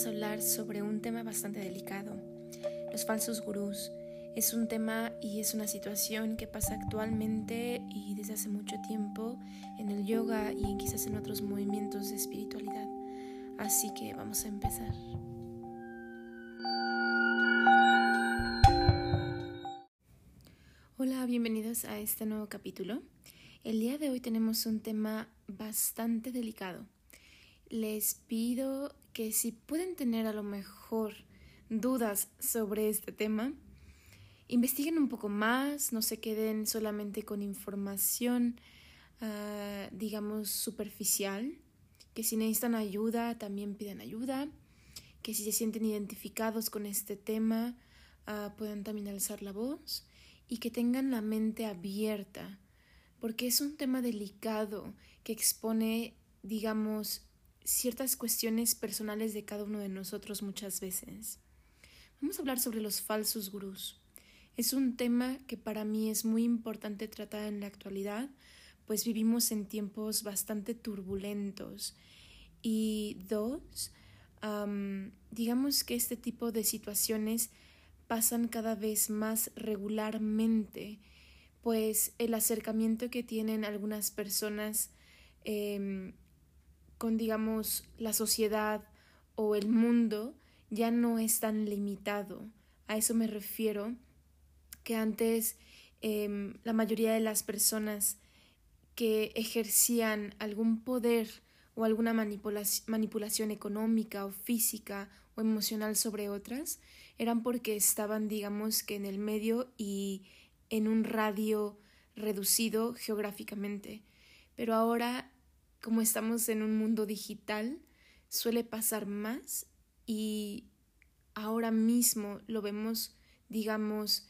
vamos a hablar sobre un tema bastante delicado, los falsos gurús. Es un tema y es una situación que pasa actualmente y desde hace mucho tiempo en el yoga y quizás en otros movimientos de espiritualidad. Así que vamos a empezar. Hola, bienvenidos a este nuevo capítulo. El día de hoy tenemos un tema bastante delicado. Les pido que si pueden tener a lo mejor dudas sobre este tema, investiguen un poco más, no se queden solamente con información, ah, digamos, superficial, que si necesitan ayuda, también pidan ayuda, que si se sienten identificados con este tema, uh, puedan también alzar la voz y que tengan la mente abierta, porque es un tema delicado que expone, digamos, ciertas cuestiones personales de cada uno de nosotros muchas veces. Vamos a hablar sobre los falsos gurús. Es un tema que para mí es muy importante tratar en la actualidad, pues vivimos en tiempos bastante turbulentos. Y dos, digamos que este tipo de situaciones pasan cada vez más regularmente, pues el acercamiento que tienen algunas personas em, con, digamos, la sociedad o el mundo ya no es tan limitado. A eso me refiero, que antes em, la mayoría de las personas que ejercían algún poder o alguna manipulación económica o física o emocional sobre otras eran porque estaban, digamos, que en el medio y en un radio reducido geográficamente. Pero ahora como estamos en un mundo digital, suele pasar más y ahora mismo lo vemos, digamos,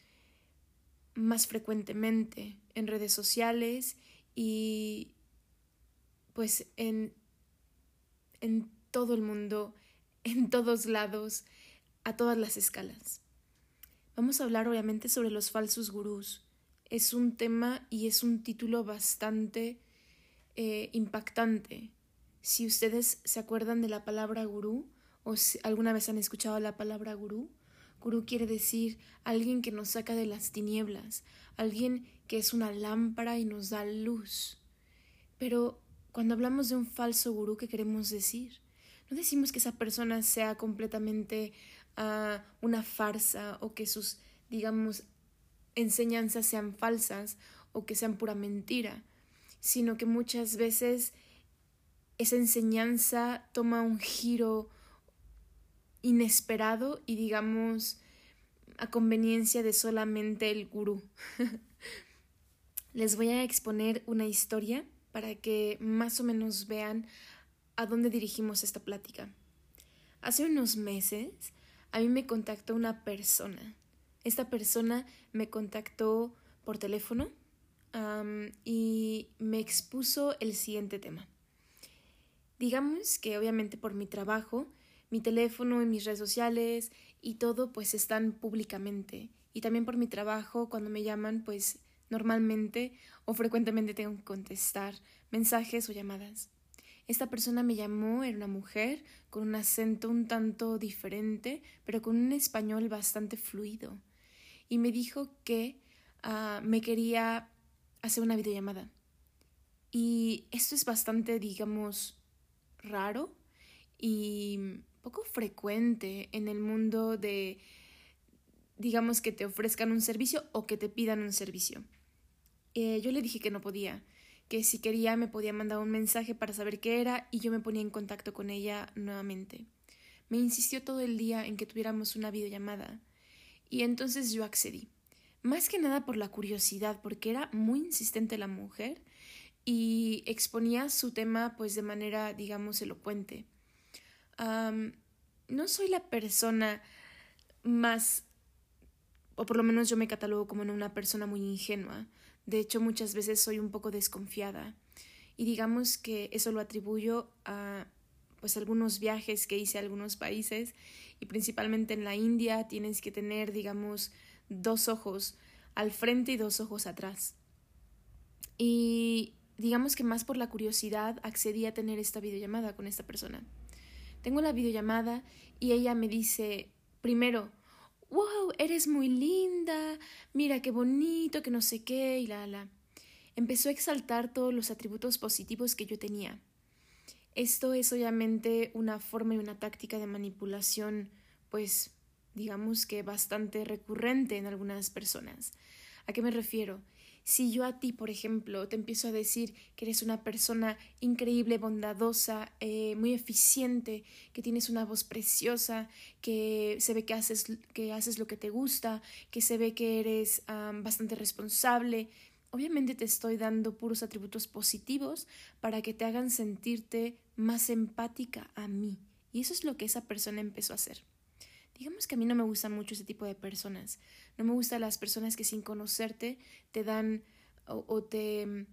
más frecuentemente en redes sociales y pues en, en todo el mundo, en todos lados, a todas las escalas. Vamos a hablar obviamente sobre los falsos gurús. Es un tema y es un título bastante eh, impactante. Si ustedes se acuerdan de la palabra gurú o si alguna vez han escuchado la palabra gurú, gurú quiere decir alguien que nos saca de las tinieblas, alguien que es una lámpara y nos da luz. Pero cuando hablamos de un falso gurú, ¿qué queremos decir? No decimos que esa persona sea completamente ah, una farsa o que sus, digamos, enseñanzas sean falsas o que sean pura mentira sino que muchas veces esa enseñanza toma un giro inesperado y digamos a conveniencia de solamente el gurú. Les voy a exponer una historia para que más o menos vean a dónde dirigimos esta plática. Hace unos meses a mí me contactó una persona. Esta persona me contactó por teléfono y me expuso el siguiente tema. Digamos que obviamente por mi trabajo, mi teléfono y mis redes sociales y todo pues están públicamente. Y también por mi trabajo, cuando me llaman, pues normalmente o frecuentemente tengo que contestar mensajes o llamadas. Esta persona me llamó, era una mujer con un acento un tanto diferente, pero con un español bastante fluido. Y me dijo que ah, me quería hacer una videollamada. Y esto es bastante, digamos, raro y poco frecuente en el mundo de, digamos, que te ofrezcan un servicio o que te pidan un servicio. Eh, yo le dije que no podía, que si quería me podía mandar un mensaje para saber qué era y yo me ponía en contacto con ella nuevamente. Me insistió todo el día en que tuviéramos una videollamada y entonces yo accedí más que nada por la curiosidad, porque era muy insistente la mujer y exponía su tema pues de manera, digamos, elocuente. no soy la persona más, o por lo menos yo me catalogo como una persona muy ingenua. De hecho, muchas veces soy un poco desconfiada. Y digamos que eso lo atribuyo a pues algunos viajes que hice a algunos países y principalmente en la India tienes que tener, digamos, dos ojos al frente y dos ojos atrás. Y digamos que más por la curiosidad accedí a tener esta videollamada con esta persona. tengo la videollamada y ella me dice, primero, wow, eres muy linda, mira qué bonito, que no sé qué, y la, la. Empezó a exaltar todos los atributos positivos que yo tenía. Esto es obviamente una forma y una táctica de manipulación, pues digamos que bastante recurrente en algunas personas. ¿A qué me refiero? Si yo a ti, por ejemplo, te empiezo a decir que eres una persona increíble, bondadosa, eh, muy eficiente, que tienes una voz preciosa, que se ve que haces, que haces lo que te gusta, que se ve que eres bastante responsable, obviamente te estoy dando puros atributos positivos para que te hagan sentirte más empática a mí. Y eso es lo que esa persona empezó a hacer. Digamos que a mí no me gusta mucho ese tipo de personas. No me gustan las personas que sin conocerte te dan o, te mm,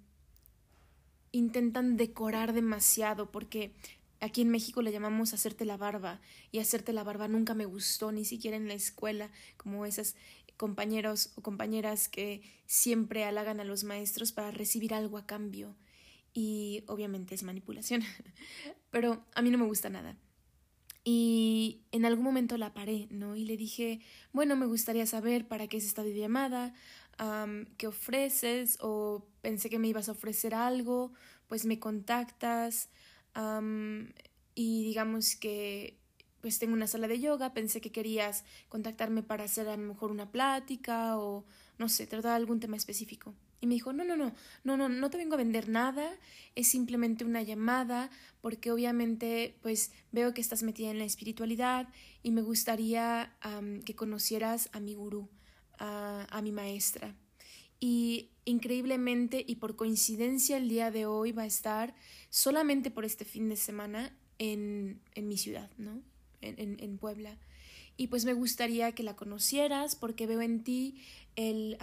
intentan decorar demasiado porque aquí en México le llamamos hacerte la barba y hacerte la barba nunca me gustó ni siquiera en la escuela como esas compañeros o compañeras que siempre halagan a los maestros para recibir algo a cambio. Y obviamente es manipulación. Pero a mí no me gusta nada y en algún momento la paré, ¿no? Y le dije, bueno, me gustaría saber para qué es esta videollamada, qué ofreces, o pensé que me ibas a ofrecer algo, pues me contactas, y digamos que pues tengo una sala de yoga, pensé que querías contactarme para hacer a lo mejor una plática o no sé, tratar algún tema específico. Y me dijo, no, no, no, no, no, no te vengo a vender nada, es simplemente una llamada, porque obviamente pues veo que estás metida en la espiritualidad y me gustaría que conocieras a mi gurú, a, a mi maestra. Y increíblemente y por coincidencia el día de hoy va a estar solamente por este fin de semana en, en mi ciudad, ¿no? En, en, en Puebla. Y pues me gustaría que la conocieras porque veo en ti el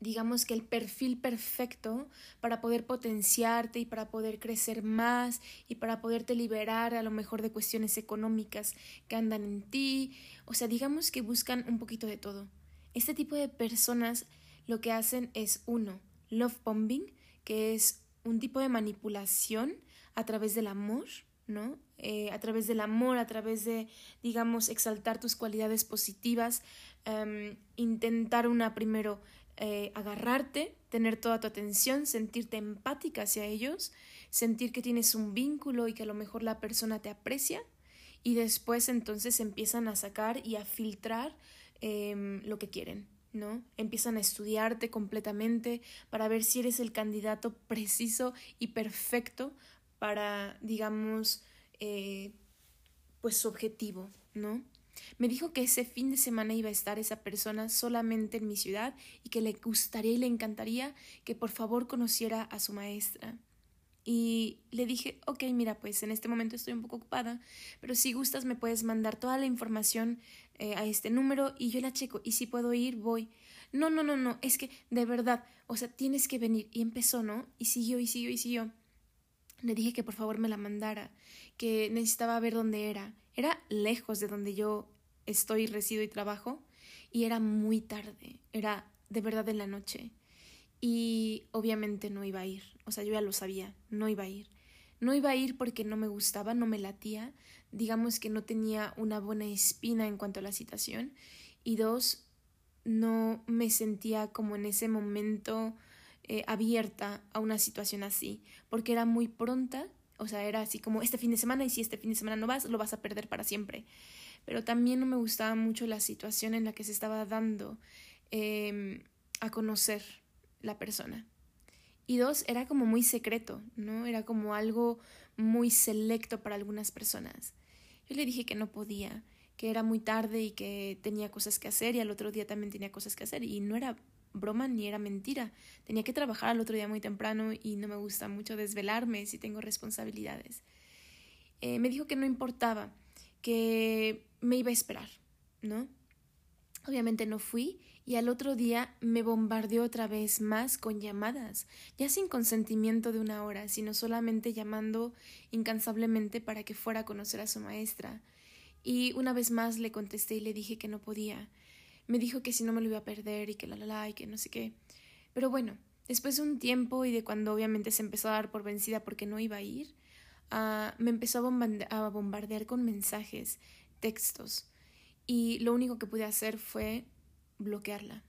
digamos que el perfil perfecto para poder potenciarte y para poder crecer más y para poderte liberar a lo mejor de cuestiones económicas que andan en ti. O sea, digamos que buscan un poquito de todo. Este tipo de personas lo que hacen es uno, love bombing, que es un tipo de manipulación a través del amor, ¿no? Eh, a través del amor, a través de, digamos, exaltar tus cualidades positivas, em, intentar una primero eh, agarrarte, tener toda tu atención, sentirte empática hacia ellos, sentir que tienes un vínculo y que a lo mejor la persona te aprecia y después entonces empiezan a sacar y a filtrar em, lo que quieren. ¿no? Empiezan a estudiarte completamente para ver si eres el candidato preciso y perfecto para, digamos, eh, pues su objetivo, ¿no? Me dijo que ese fin de semana iba a estar esa persona solamente en mi ciudad y que le gustaría y le encantaría que por favor conociera a su maestra. Y le dije, ok, mira, pues en este momento estoy un poco ocupada, pero si gustas me puedes mandar toda la información eh, a este número y yo la checo y si puedo ir, voy. No, no, no, no, es que de verdad, o sea, tienes que venir. Y empezó, ¿no? Y siguió y siguió y siguió. Le dije que por favor me la mandara, que necesitaba ver dónde era. Era lejos de donde yo estoy, resido y trabajo, y era muy tarde, era de verdad en la noche. Y obviamente no iba a ir, o sea, yo ya lo sabía, no iba a ir. No iba a ir porque no me gustaba, no me latía, digamos que no tenía una buena espina en cuanto a la situación, y dos, no me sentía como en ese momento eh, abierta a una situación así, porque era muy pronta, o sea, era así como este fin de semana y si este fin de semana no vas, lo vas a perder para siempre pero también no me gustaba mucho la situación en la que se estaba dando em, a conocer la persona. Y dos, era como muy secreto, ¿no? Era como algo muy selecto para algunas personas. Yo le dije que no podía, que era muy tarde y que tenía cosas que hacer y al otro día también tenía cosas que hacer y no era broma ni era mentira. Tenía que trabajar al otro día muy temprano y no me gusta mucho desvelarme si tengo responsabilidades. Eh, me dijo que no importaba, que me iba a esperar, ¿no? Obviamente no fui y al otro día me bombardeó otra vez más con llamadas, ya sin consentimiento de una hora, sino solamente llamando incansablemente para que fuera a conocer a su maestra. Y una vez más le contesté y le dije que no podía. Me dijo que si no me lo iba a perder y que la la la y que no sé qué. Pero bueno, después de un tiempo y de cuando obviamente se empezó a dar por vencida porque no iba a ir, ah, me empezó a bombardear con mensajes, textos, y lo único que pude hacer fue bloquearla.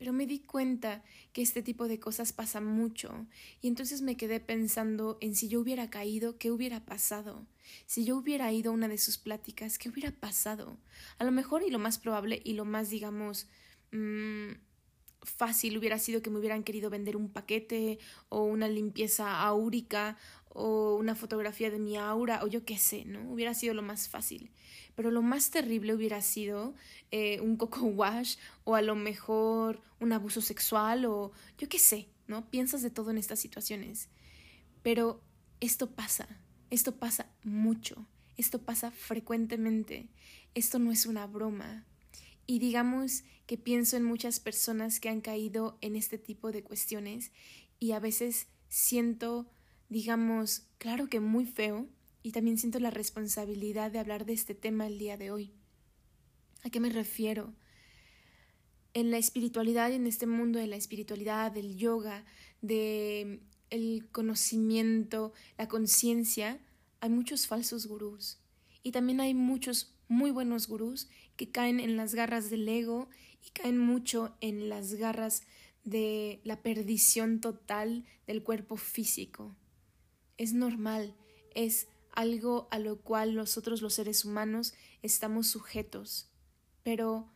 Pero me di cuenta que este tipo de cosas pasa mucho, y entonces me quedé pensando en si yo hubiera caído, qué hubiera pasado. Si yo hubiera ido a una de sus pláticas, ¿qué hubiera pasado? A lo mejor y lo más probable y lo más, digamos, mmm, fácil hubiera sido que me hubieran querido vender un paquete o una limpieza áurica o una fotografía de mi aura o yo qué sé, ¿no? Hubiera sido lo más fácil. Pero lo más terrible hubiera sido eh, un coco wash o a lo mejor un abuso sexual o yo qué sé, ¿no? Piensas de todo en estas situaciones. Pero esto pasa, esto pasa mucho, esto pasa frecuentemente, esto no es una broma. Y digamos que pienso en muchas personas que han caído en este tipo de cuestiones y a veces siento digamos, claro que muy feo, y también siento la responsabilidad de hablar de este tema el día de hoy. ¿A qué me refiero? En la espiritualidad y en este mundo de la espiritualidad, del yoga, de conocimiento, la conciencia, hay muchos falsos gurús. Y también hay muchos muy buenos gurús que caen en las garras del ego y caen mucho en las garras de la perdición total del cuerpo físico es normal, es algo a lo cual nosotros los seres humanos estamos sujetos. Pero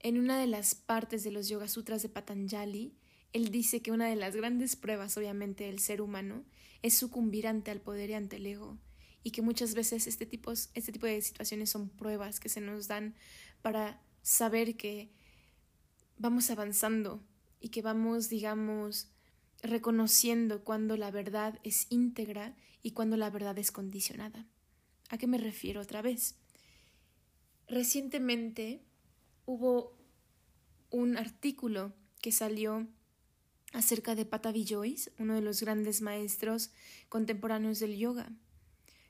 en una de las partes de los Yoga Sutras de Patanjali, él dice que una de las grandes pruebas, obviamente, del ser humano es sucumbir ante el poder y ante el ego, y que muchas veces este tipo, este tipo de situaciones son pruebas que se nos dan para saber que vamos avanzando y que vamos, digamos, reconociendo cuando la verdad es íntegra y cuando la verdad es condicionada. ¿A qué me refiero otra vez? Recientemente hubo un artículo que salió acerca de Patavi Joyce, uno de los grandes maestros contemporáneos del yoga.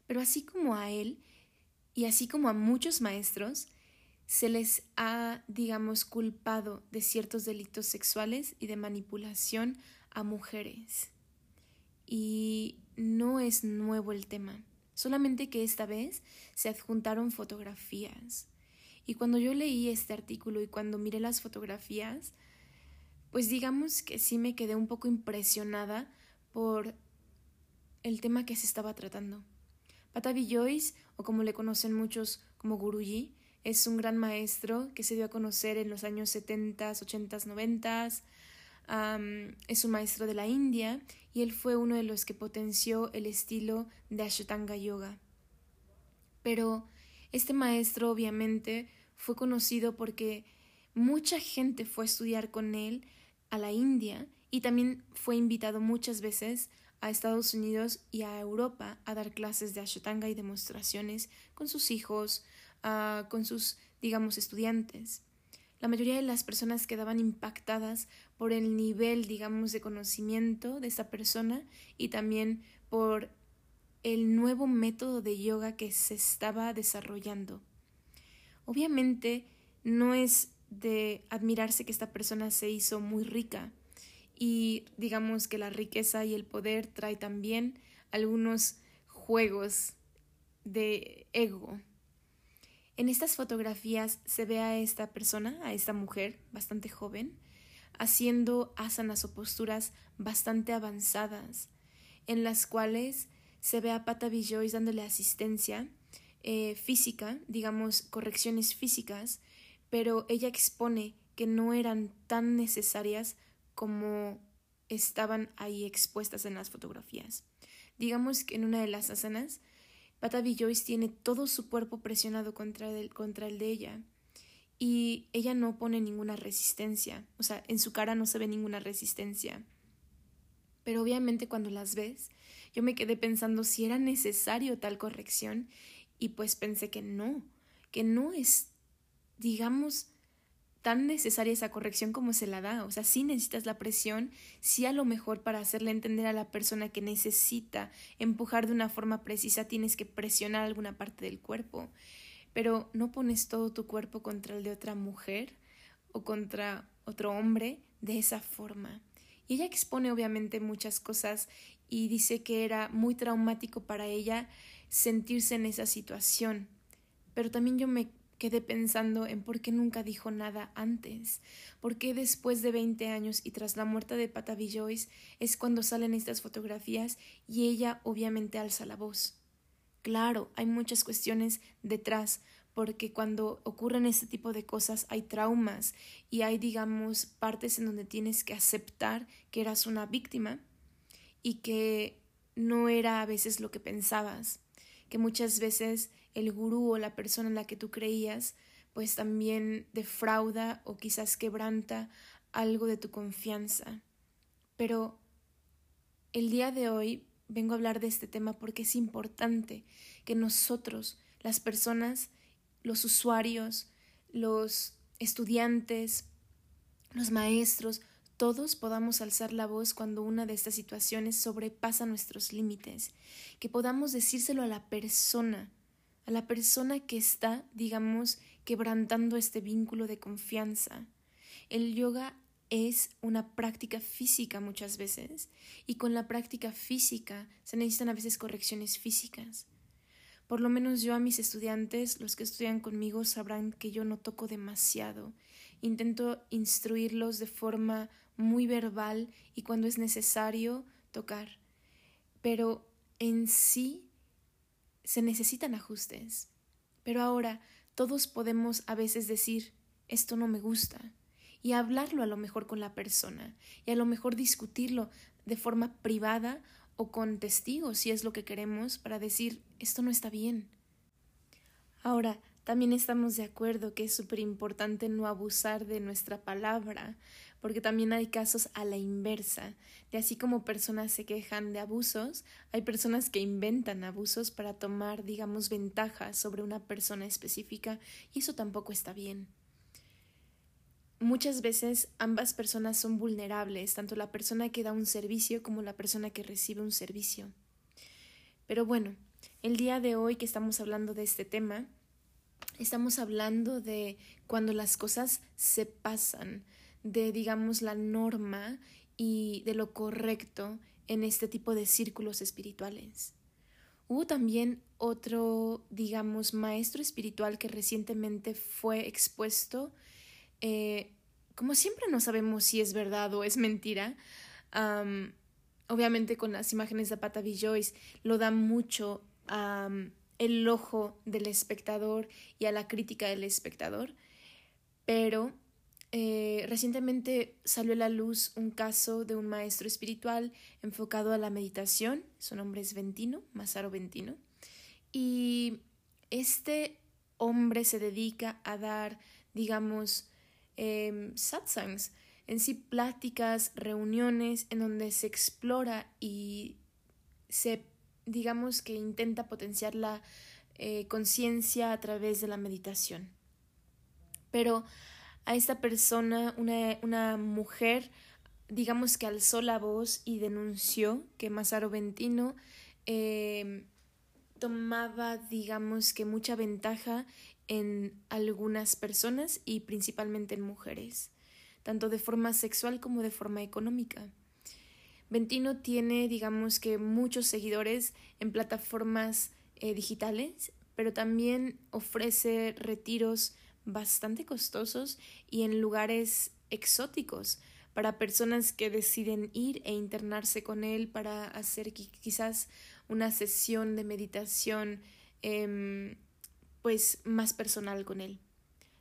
Pero así como a él, y así como a muchos maestros, se les ha, digamos, culpado de ciertos delitos sexuales y de manipulación a mujeres. Y no es nuevo el tema, solamente que esta vez se adjuntaron fotografías. Y cuando yo leí este artículo y cuando miré las fotografías, pues digamos que sí me quedé un poco impresionada por el tema que se estaba tratando. Patavi Joyce, o como le conocen muchos como Guruji, es un gran maestro que se dio a conocer en los años 70, 80, 90 es un maestro de la India y él fue uno de los que potenció el estilo de Ashtanga Yoga. Pero este maestro obviamente fue conocido porque mucha gente fue a estudiar con él a la India y también fue invitado muchas veces a Estados Unidos y a Europa a dar clases de Ashtanga y demostraciones con sus hijos, ah, con sus, digamos, estudiantes. La mayoría de las personas quedaban impactadas por el nivel, digamos, de conocimiento de esa persona y también por el nuevo método de yoga que se estaba desarrollando. Obviamente no es de admirarse que esta persona se hizo muy rica y digamos que la riqueza y el poder trae también algunos juegos de ego en estas fotografías se ve a esta persona, a esta mujer bastante joven, haciendo asanas o posturas bastante avanzadas, en las cuales se ve a Pata Joyce dándole asistencia eh, física, digamos correcciones físicas, pero ella expone que no eran tan necesarias como estaban ahí expuestas en las fotografías. Digamos que en una de las asanas Patavi Joyce tiene todo su cuerpo presionado contra el, contra el de ella y ella no pone ninguna resistencia, o sea, en su cara no se ve ninguna resistencia. Pero obviamente cuando las ves, yo me quedé pensando si era necesario tal corrección y pues pensé que no, que no es, digamos, tan necesaria esa corrección como se la da. O sea, sí necesitas la presión, sí a lo mejor para hacerle entender a la persona que necesita empujar de una forma precisa tienes que presionar alguna parte del cuerpo, pero no pones todo tu cuerpo contra el de otra mujer o contra otro hombre de esa forma. Y ella expone obviamente muchas cosas y dice que era muy traumático para ella sentirse en esa situación. Pero también yo me quedé pensando en por qué nunca dijo nada antes, por qué después de 20 años y tras la muerte de Patavi Joyce es cuando salen estas fotografías y ella obviamente alza la voz. Claro, hay muchas cuestiones detrás, porque cuando ocurren este tipo de cosas hay traumas y hay, digamos, partes en donde tienes que aceptar que eras una víctima y que no era a veces lo que pensabas, que muchas veces el gurú o la persona en la que tú creías pues también defrauda o quizás quebranta algo de tu confianza. Pero el día de hoy vengo a hablar de este tema porque es importante que nosotros, las personas, los usuarios, los estudiantes, los maestros, todos podamos alzar la voz cuando una de estas situaciones sobrepasa nuestros límites, que podamos decírselo a la persona, a la persona que está, digamos, quebrantando este vínculo de confianza. El yoga es una práctica física muchas veces y con la práctica física se necesitan a veces correcciones físicas. Por lo menos yo a mis estudiantes, los que estudian conmigo, sabrán que yo no toco demasiado. Intento instruirlos de forma muy verbal y cuando es necesario tocar. Pero en sí se necesitan ajustes. Pero ahora todos podemos a veces decir esto no me gusta y hablarlo a lo mejor con la persona y a lo mejor discutirlo de forma privada o con testigos si es lo que queremos para decir esto no está bien. Ahora, también estamos de acuerdo que es súper importante no abusar de nuestra palabra, porque también hay casos a la inversa, de así como personas se quejan de abusos, hay personas que inventan abusos para tomar, digamos, ventaja sobre una persona específica, y eso tampoco está bien. Muchas veces ambas personas son vulnerables, tanto la persona que da un servicio como la persona que recibe un servicio. Pero bueno, el día de hoy que estamos hablando de este tema, estamos hablando de cuando las cosas se pasan, de digamos la norma y de lo correcto en este tipo de círculos espirituales. Hubo también otro, digamos, maestro espiritual que recientemente fue expuesto eh, como siempre no sabemos si es verdad o es mentira, obviamente con las imágenes de Patavi Joyce lo da mucho el ojo del espectador y a la crítica del espectador, pero eh, recientemente salió a la luz un caso de un maestro espiritual enfocado a la meditación, su nombre es Ventino, Masaro Ventino, y este hombre se dedica a dar, digamos, eh, satsangs, en sí pláticas, reuniones en donde se explora y se, digamos que intenta potenciar la eh, conciencia a través de la meditación. Pero a esta persona, una, una mujer, digamos que alzó la voz y denunció que Masaro Ventino eh, tomaba, digamos que mucha ventaja en algunas personas y principalmente en mujeres, tanto de forma sexual como de forma económica. Ventino tiene, digamos que, muchos seguidores en plataformas eh, digitales, pero también ofrece retiros bastante costosos y en lugares exóticos para personas que deciden ir e internarse con él para hacer quizás una sesión de meditación eh, pues más personal con él.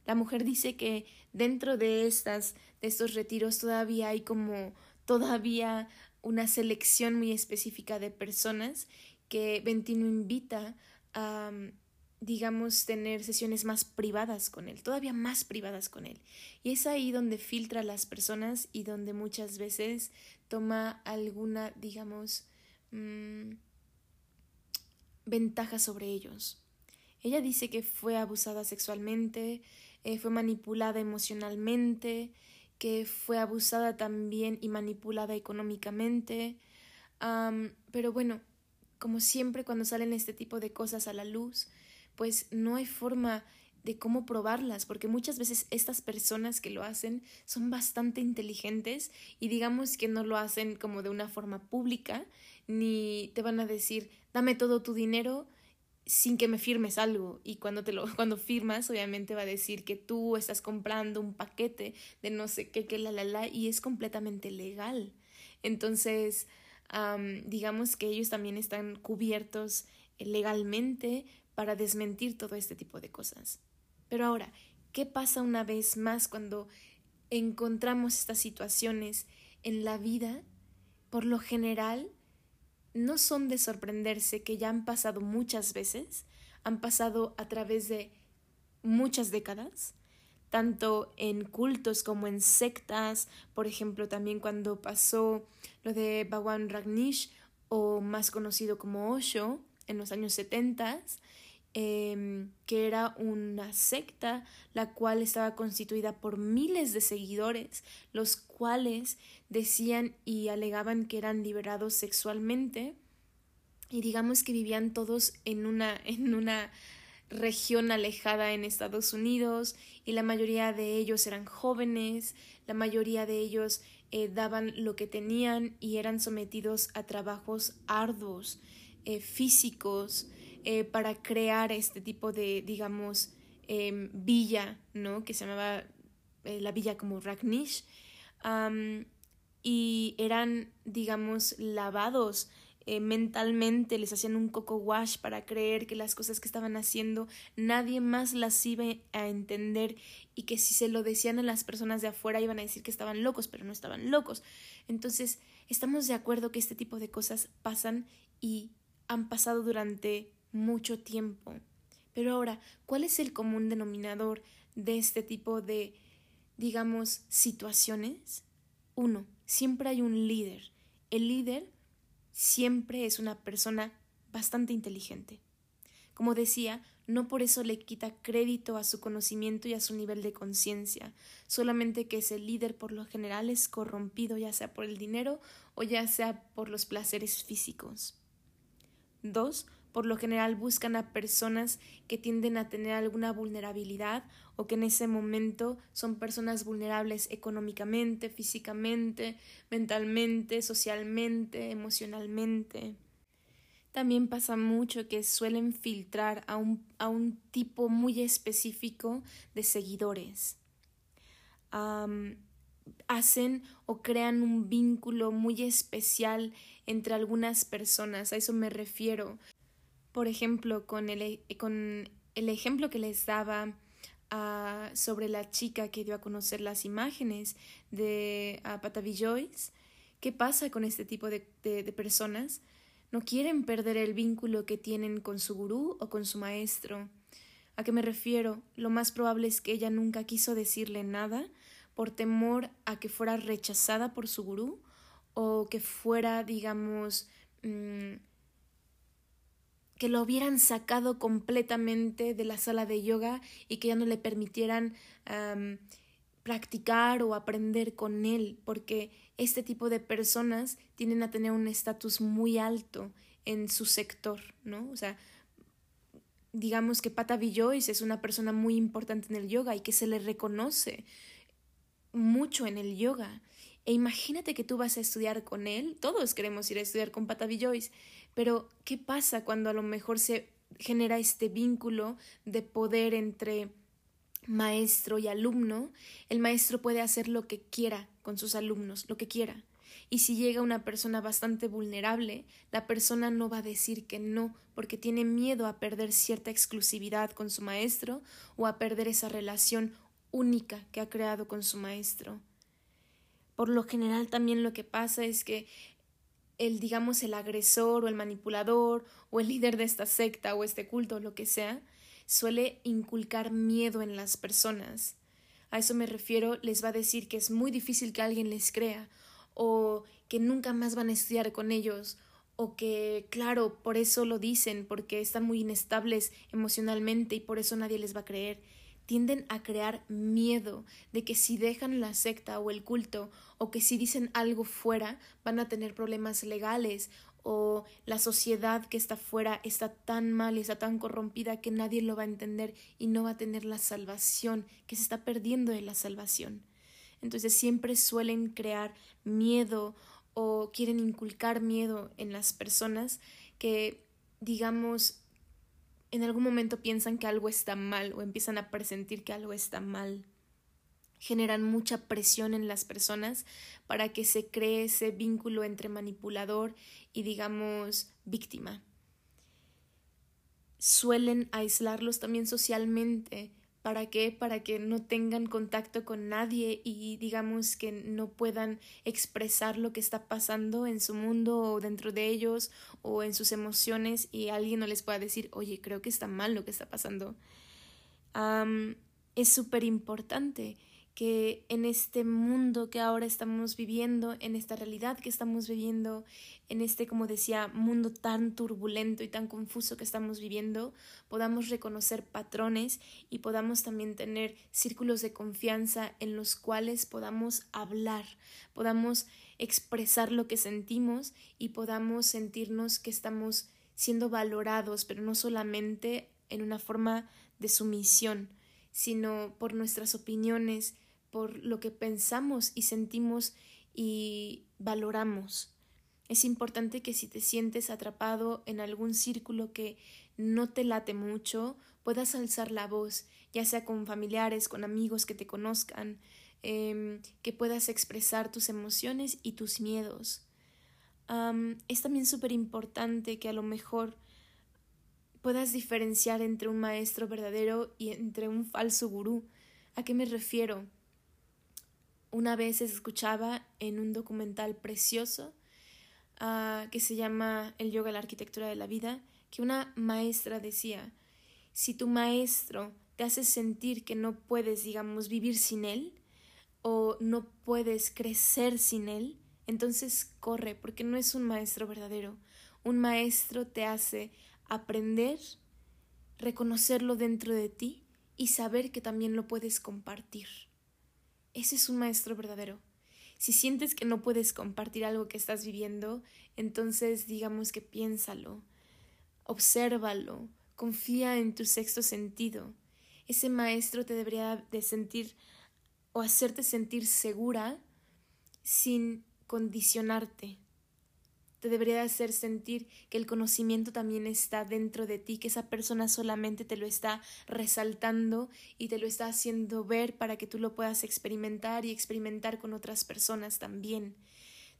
La mujer dice que dentro de estas de estos retiros todavía hay como todavía una selección muy específica de personas que Ventino invita a digamos tener sesiones más privadas con él, todavía más privadas con él. Y es ahí donde filtra a las personas y donde muchas veces toma alguna, digamos, mm, ventaja sobre ellos. Ella dice que fue abusada sexualmente, eh, fue manipulada emocionalmente, que fue abusada también y manipulada económicamente. pero bueno, como siempre cuando salen este tipo de cosas a la luz, pues no hay forma de cómo probarlas, porque muchas veces estas personas que lo hacen son bastante inteligentes y digamos que no lo hacen como de una forma pública, ni te van a decir, dame todo tu dinero sin que me firmes algo y cuando te lo cuando firmas obviamente va a decir que tú estás comprando un paquete de no sé qué que la la la y es completamente legal. Entonces digamos que ellos también están cubiertos legalmente para desmentir todo este tipo de cosas pero ahora, ¿qué pasa una vez más cuando encontramos estas situaciones en la vida? Por lo general, no son de sorprenderse que ya han pasado muchas veces, han pasado a través de muchas décadas, tanto en cultos como en sectas, por ejemplo, también cuando pasó lo de Bhagwan Ragnish o más conocido como Osho en los años 70, Em, que era una secta la cual estaba constituida por miles de seguidores, los cuales decían y alegaban que eran liberados sexualmente. Y digamos que vivían todos en una, en una región alejada en Estados Unidos y la mayoría de ellos eran jóvenes, la mayoría de ellos eh, daban lo que tenían y eran sometidos a trabajos arduos, eh, físicos, eh, para crear este tipo de, digamos, em, villa, ¿no? Que se llamaba eh, la villa como Ragnish. y eran, digamos, lavados eh, mentalmente, les hacían un coco wash para creer que las cosas que estaban haciendo nadie más las iba a entender y que si se lo decían a las personas de afuera iban a decir que estaban locos, pero no estaban locos. Entonces, estamos de acuerdo que este tipo de cosas pasan y han pasado durante mucho tiempo. Pero ahora, ¿cuál es el común denominador de este tipo de, digamos, situaciones? Uno, siempre hay un líder. El líder siempre es una persona bastante inteligente. Como decía, no por eso le quita crédito a su conocimiento y a su nivel de conciencia, solamente que ese líder por lo general es corrompido ya sea por el dinero o ya sea por los placeres físicos. Dos, por lo general buscan a personas que tienden a tener alguna vulnerabilidad o que en ese momento son personas vulnerables económicamente, físicamente, mentalmente, socialmente, emocionalmente. También pasa mucho que suelen filtrar a un, a un tipo muy específico de seguidores. hacen o crean un vínculo muy especial entre algunas personas, a eso me refiero por ejemplo, con el, e, con el ejemplo que les daba ah, sobre la chica que dio a conocer las imágenes de uh, Patavi Joyce, ¿qué pasa con este tipo de, de, personas? No quieren perder el vínculo que tienen con su gurú o con su maestro. ¿A qué me refiero? Lo más probable es que ella nunca quiso decirle nada por temor a que fuera rechazada por su gurú o que fuera, digamos, mm, que lo hubieran sacado completamente de la sala de yoga y que ya no le permitieran practicar o aprender con él, porque este tipo de personas tienden a tener un estatus muy alto en su sector, ¿no? O sea, digamos que Pata Joyce es una persona muy importante en el yoga y que se le reconoce mucho en el yoga. E imagínate que tú vas a estudiar con él, todos queremos ir a estudiar con Pata Joyce, pero, ¿qué pasa cuando a lo mejor se genera este vínculo de poder entre maestro y alumno? El maestro puede hacer lo que quiera con sus alumnos, lo que quiera. Y si llega una persona bastante vulnerable, la persona no va a decir que no, porque tiene miedo a perder cierta exclusividad con su maestro o a perder esa relación única que ha creado con su maestro. Por lo general también lo que pasa es que el, digamos, el agresor o el manipulador o el líder de esta secta o este culto o lo que sea, suele inculcar miedo en las personas. A eso me refiero, les va a decir que es muy difícil que alguien les crea o que nunca más van a estudiar con ellos o que, claro, por eso lo dicen, porque están muy inestables emocionalmente y por eso nadie les va a creer tienden a crear miedo de que si dejan la secta o el culto o que si dicen algo fuera van a tener problemas legales o la sociedad que está afuera está tan mal y está tan corrompida que nadie lo va a entender y no va a tener la salvación, que se está perdiendo de la salvación. Entonces siempre suelen crear miedo o quieren inculcar miedo en las personas que, digamos, en algún momento piensan que algo está mal o empiezan a presentir que algo está mal generan mucha presión en las personas para que se cree ese vínculo entre manipulador y digamos víctima. Suelen aislarlos también socialmente. ¿Para qué? Para que no tengan contacto con nadie y digamos que no puedan expresar lo que está pasando en su mundo o dentro de ellos o en sus emociones y alguien no les pueda decir, oye, creo que está mal lo que está pasando. es súper importante que en este mundo que ahora estamos viviendo, en esta realidad que estamos viviendo, en este, como decía, mundo tan turbulento y tan confuso que estamos viviendo, podamos reconocer patrones y podamos también tener círculos de confianza en los cuales podamos hablar, podamos expresar lo que sentimos y podamos sentirnos que estamos siendo valorados, pero no solamente en una forma de sumisión, sino por nuestras opiniones, por lo que pensamos y sentimos y valoramos. Es importante que si te sientes atrapado en algún círculo que no te late mucho, puedas alzar la voz, ya sea con familiares, con amigos que te conozcan, em, que puedas expresar tus emociones y tus miedos. es también súper importante que a lo mejor puedas diferenciar entre un maestro verdadero y entre un falso gurú. ¿A qué me refiero? Una vez escuchaba en un documental precioso ah, que se llama El yoga, la arquitectura de la vida, que una maestra decía, si tu maestro te hace sentir que no puedes, digamos, vivir sin él o no puedes crecer sin él, entonces corre, porque no es un maestro verdadero. Un maestro te hace aprender, reconocerlo dentro de ti y saber que también lo puedes compartir. Ese es un maestro verdadero. Si sientes que no puedes compartir algo que estás viviendo, entonces digamos que piénsalo, obsérvalo, confía en tu sexto sentido. Ese maestro te debería de sentir o hacerte sentir segura sin condicionarte te debería hacer sentir que el conocimiento también está dentro de ti, que esa persona solamente te lo está resaltando y te lo está haciendo ver para que tú lo puedas experimentar y experimentar con otras personas también.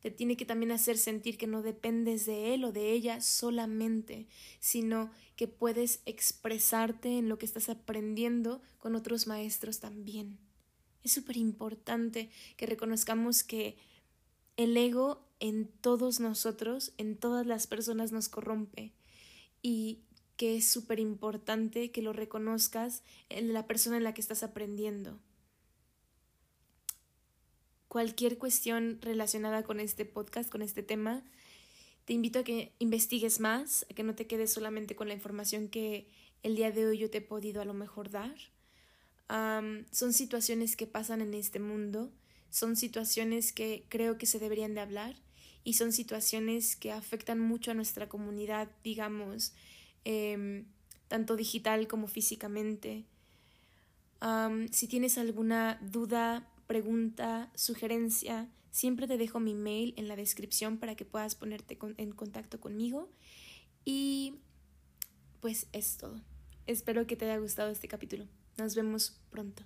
Te tiene que también hacer sentir que no dependes de él o de ella solamente, sino que puedes expresarte en lo que estás aprendiendo con otros maestros también. Es súper importante que reconozcamos que el ego en todos nosotros, en todas las personas nos corrompe y que es súper importante que lo reconozcas en la persona en la que estás aprendiendo. Cualquier cuestión relacionada con este podcast, con este tema, te invito a que investigues más, a que no te quedes solamente con la información que el día de hoy yo te he podido a lo mejor dar. son situaciones que pasan en este mundo, son situaciones que creo que se deberían de hablar y son situaciones que afectan mucho a nuestra comunidad, digamos, em, tanto digital como físicamente. si tienes alguna duda, pregunta, sugerencia, siempre te dejo mi mail en la descripción para que puedas ponerte en contacto conmigo. Y pues es todo. Espero que te haya gustado este capítulo. Nos vemos pronto.